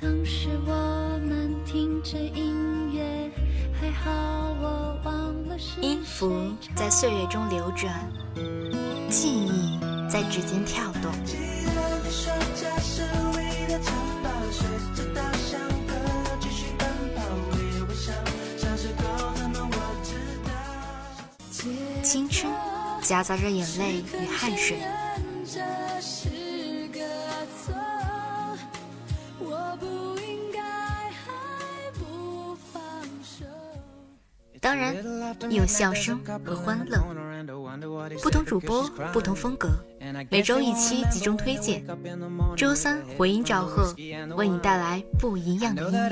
当时我们听着音乐，还好我忘了音符在岁月中流转，记忆在指尖跳动。青春夹杂着眼泪与汗水。当然，有笑声和欢乐。不同主播，不同风格，每周一期集中推荐。周三回音赵贺，为你带来不一样的音乐。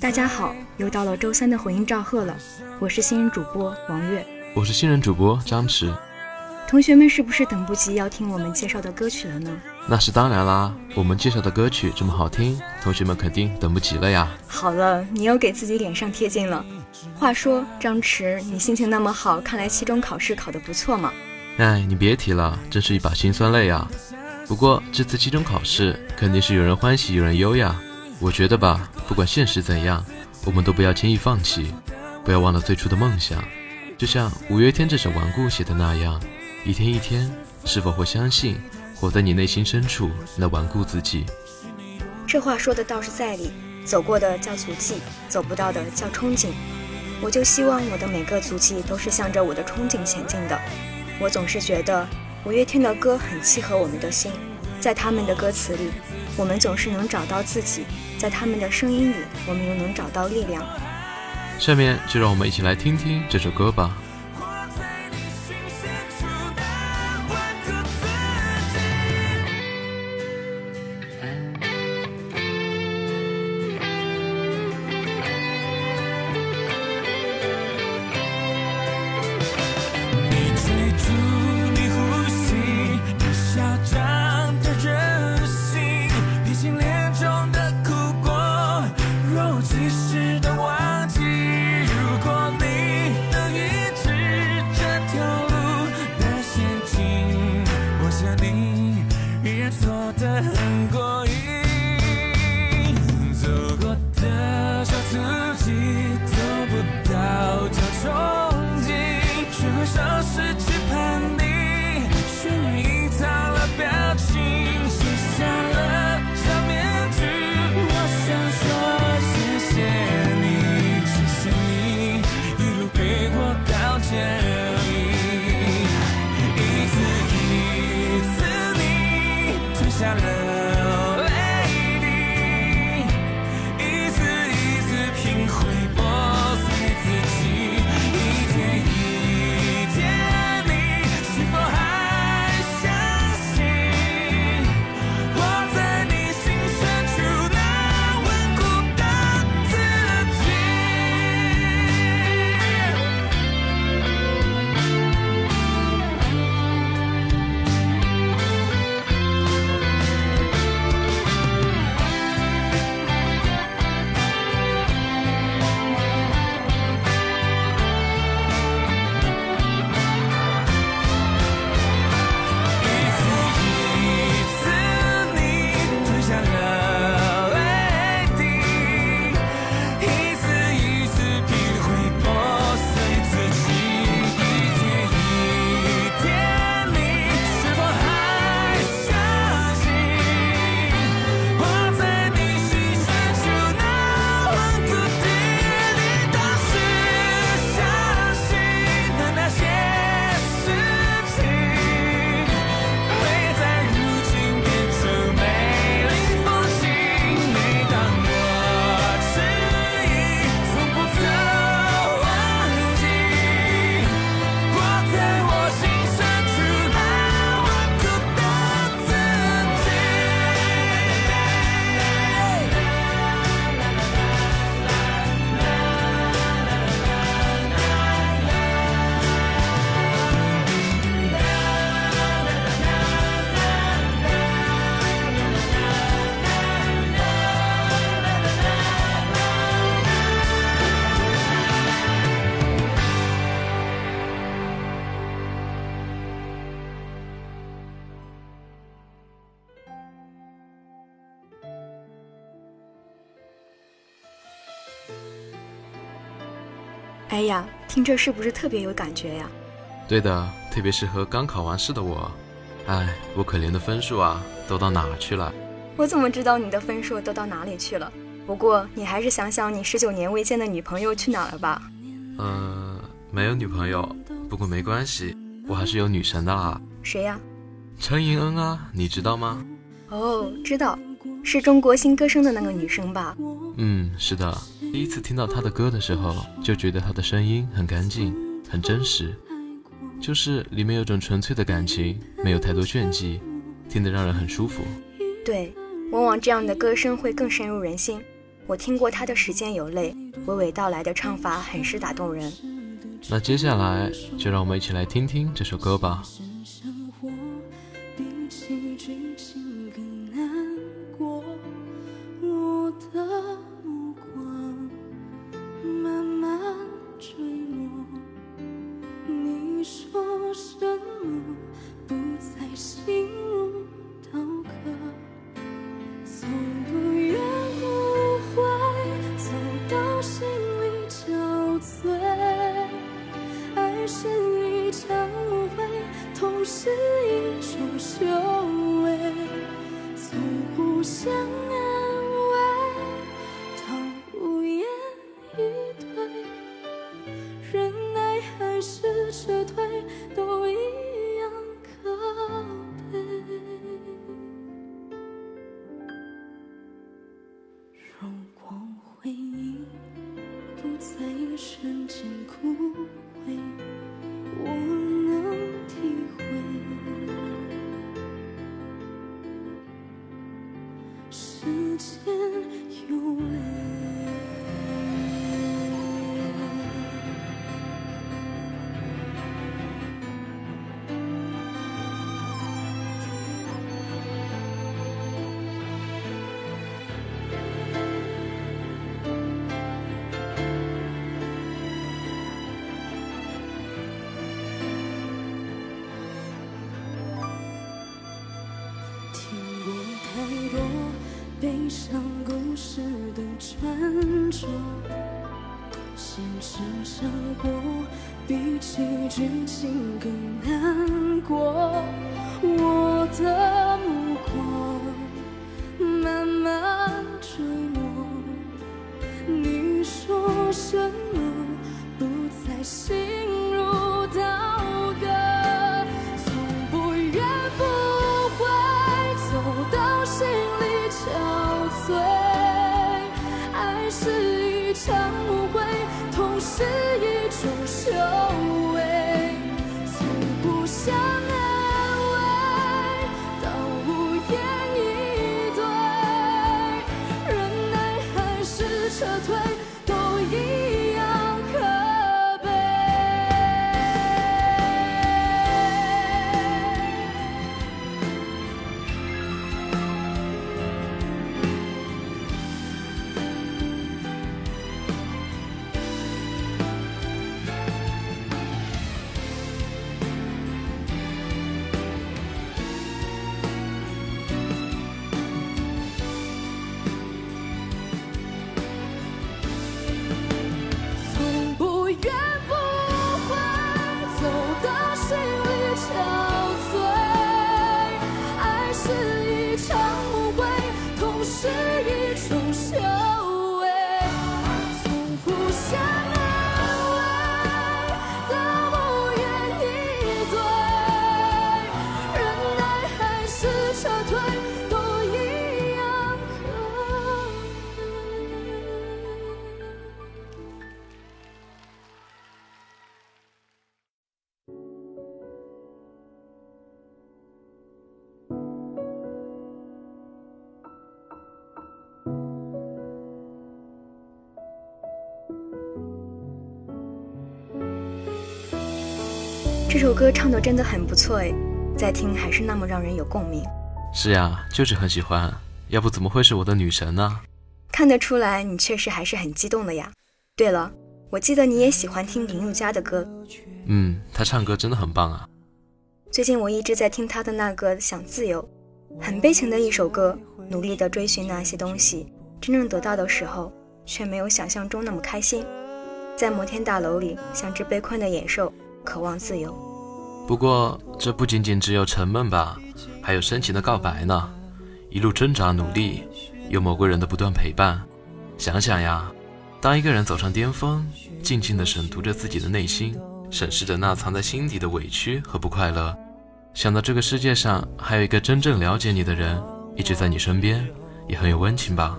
大家好，又到了周三的回音赵贺了。我是新人主播王悦，我是新人主播张弛。同学们是不是等不及要听我们介绍的歌曲了呢？那是当然啦，我们介绍的歌曲这么好听，同学们肯定等不及了呀。好了，你又给自己脸上贴金了。话说，张弛，你心情那么好，看来期中考试考得不错嘛？哎，你别提了，真是一把辛酸泪啊。不过这次期中考试肯定是有人欢喜有人忧呀。我觉得吧，不管现实怎样，我们都不要轻易放弃，不要忘了最初的梦想。就像五月天这首《顽固》写的那样，一天一天，是否会相信，活在你内心深处那顽固自己？这话说的倒是在理，走过的叫足迹，走不到的叫憧憬。我就希望我的每个足迹都是向着我的憧憬前进的。我总是觉得五月天的歌很契合我们的心，在他们的歌词里，我们总是能找到自己。在他们的声音里，我们又能找到力量。下面就让我们一起来听听这首歌吧。哎呀，听着是不是特别有感觉呀？对的，特别适合刚考完试的我。哎，我可怜的分数啊，都到哪去了？我怎么知道你的分数都到哪里去了？不过你还是想想你十九年未见的女朋友去哪了吧？嗯，没有女朋友，不过没关系，我还是有女神的啦。谁呀？陈莹恩啊，你知道吗？哦，知道，是中国新歌声的那个女生吧？嗯，是的。第一次听到他的歌的时候，就觉得他的声音很干净，很真实，就是里面有种纯粹的感情，没有太多炫技，听得让人很舒服。对，往往这样的歌声会更深入人心。我听过他的《时间有泪》，娓娓道来的唱法很是打动人。那接下来就让我们一起来听听这首歌吧。爱是一场误会，痛是一种修为，从互相安慰到无言以对，忍耐还是撤退，都一样可悲。如果回忆不再一瞬间枯。我能体会。时间现实生活比起剧情更难过。我的这首歌唱的真的很不错哎，再听还是那么让人有共鸣。是呀，就是很喜欢，要不怎么会是我的女神呢？看得出来你确实还是很激动的呀。对了，我记得你也喜欢听林宥嘉的歌。嗯，他唱歌真的很棒啊。最近我一直在听他的那个《想自由》，很悲情的一首歌，努力的追寻那些东西，真正得到的时候，却没有想象中那么开心。在摩天大楼里像只被困的野兽，渴望自由。不过，这不仅仅只有沉闷吧，还有深情的告白呢。一路挣扎努力，有某个人的不断陪伴。想想呀，当一个人走上巅峰，静静地审读着自己的内心，审视着那藏在心底的委屈和不快乐，想到这个世界上还有一个真正了解你的人一直在你身边，也很有温情吧。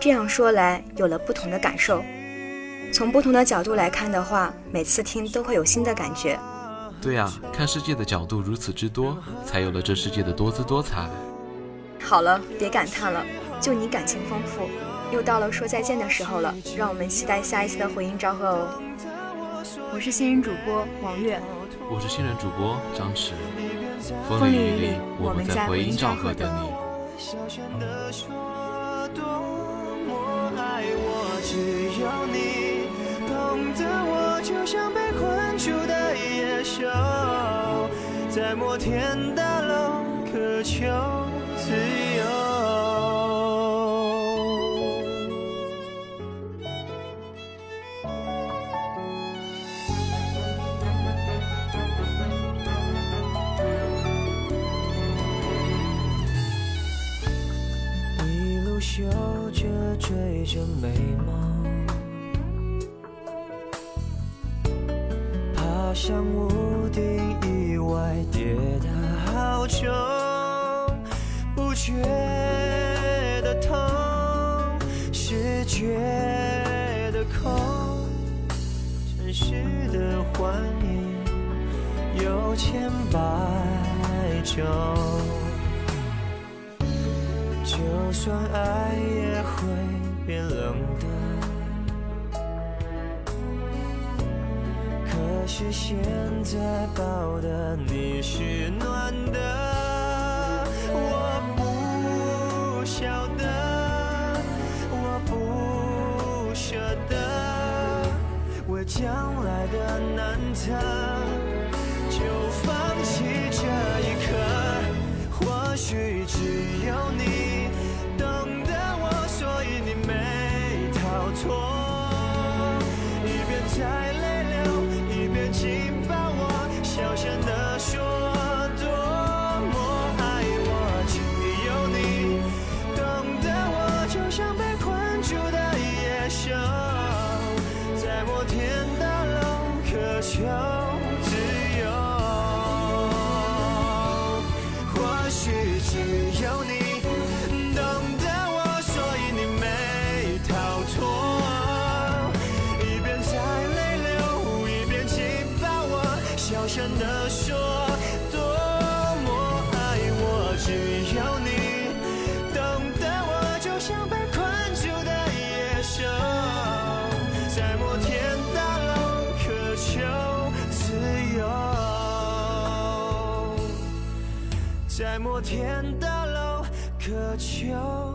这样说来，有了不同的感受。从不同的角度来看的话，每次听都会有新的感觉。对啊，看世界的角度如此之多，才有了这世界的多姿多彩。好了，别感叹了，就你感情丰富。又到了说再见的时候了，让我们期待下一次的回音召贺哦。我是新人主播王月，我是新人主播张弛。风里雨里，我们在回音召贺等你。只有你天大楼渴求觉得空。城市的幻影有千百种，就算爱也会变冷的。可是现在抱的你是暖将来的难测，就放弃这一刻。或许只有你真的说多么爱我，只有你懂得我，就像被困住的野兽，在摩天大楼渴求自由，在摩天大楼渴求。